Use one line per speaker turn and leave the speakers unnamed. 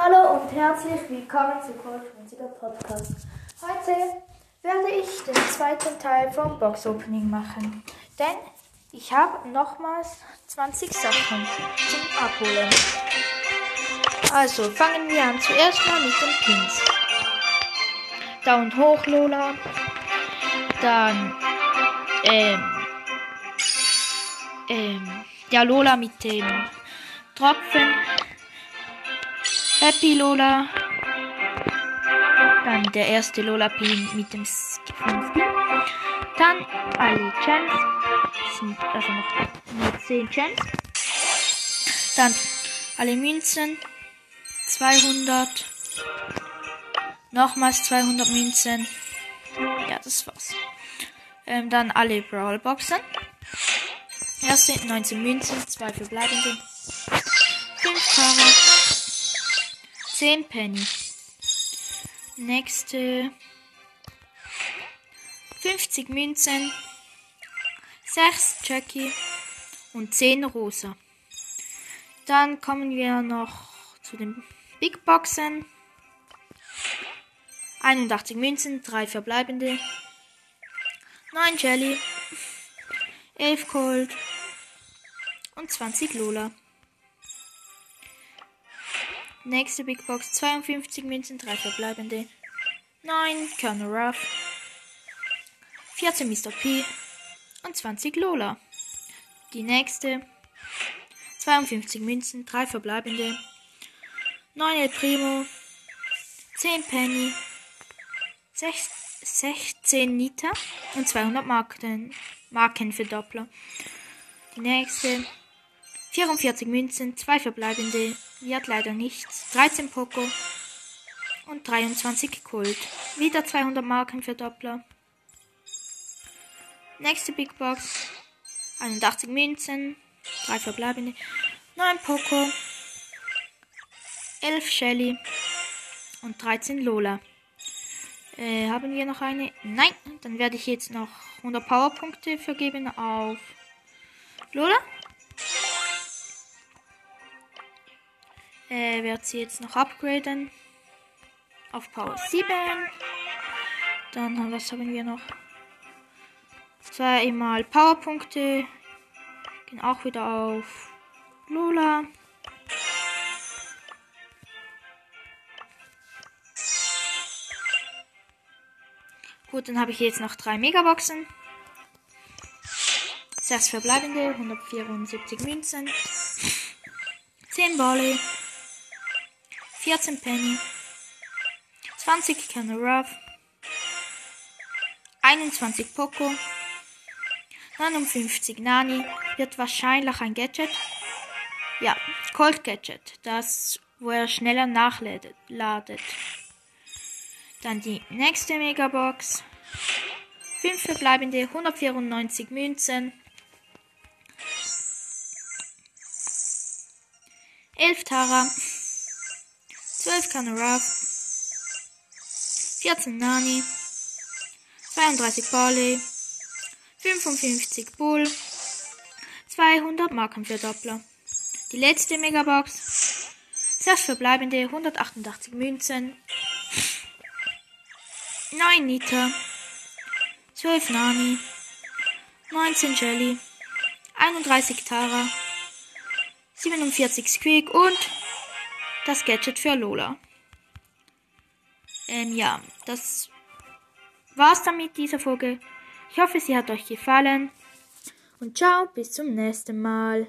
Hallo und herzlich willkommen zu Cold Podcast. Heute werde ich den zweiten Teil vom Box Opening machen, denn ich habe nochmals 20 Sachen zum Abholen. Also fangen wir an. Zuerst mal mit den Pins. Down hoch Lola. Dann ähm, ähm, der Lola mit dem Tropfen. Happy Lola. Dann der erste Lola Pin mit dem Skin. Dann alle Gems. Sind also noch nur 10 Gems. Dann alle Münzen. 200. Nochmals 200 Münzen. Ja, das war's. Ähm, dann alle Brawlboxen. Erste 19 Münzen, 2 verbleibende. 5 Tara. 10 Penny. Nächste 50 Münzen. 6 Jackie und 10 Rosa. Dann kommen wir noch zu den Big Boxen. 81 Münzen, 3 verbleibende. 9 Jelly. 11 Gold. Und 20 Lola. Nächste Big Box. 52 Münzen, 3 verbleibende. 9 Colonel Ruff. 14 Mr. P. Und 20 Lola. Die nächste. 52 Münzen, 3 verbleibende. 9 El Primo. 10 Penny. 6, 16 Nita. Und 200 Marken, Marken für Doppler. Die nächste. 44 Münzen, 2 verbleibende. Wird leider nichts. 13 Poco. Und 23 Gold. Wieder 200 Marken für Doppler. Nächste Big Box. 81 Münzen. 3 verbleibende. 9 Poco. 11 Shelly. Und 13 Lola. Äh, haben wir noch eine? Nein. Dann werde ich jetzt noch 100 Powerpunkte vergeben auf Lola. Äh, werde sie jetzt noch upgraden. Auf Power 7. Dann, was haben wir noch? Zweimal Powerpunkte. Gehen auch wieder auf Lola. Gut, dann habe ich jetzt noch drei Megaboxen. Sechs verbleibende, 174 Münzen. 10 Barley. 14 Penny. 20 Colonel Ruff. 21 Poco. 59 Nani. Wird wahrscheinlich ein Gadget. Ja, Cold Gadget. Das, wo er schneller nachladet. Ladet. Dann die nächste Megabox. 5 verbleibende, 194 Münzen. 11 Tara. 12 Ruff. 14 Nani. 32 Barley. 55 Bull. 200 Marken für Doppler. Die letzte Megabox. 6 verbleibende, 188 Münzen. 9 Nita, 12 Nani, 19 Jelly, 31 Tara, 47 Squeak und das Gadget für Lola. Ähm, ja, das war's dann mit dieser Folge. Ich hoffe, sie hat euch gefallen. Und ciao, bis zum nächsten Mal.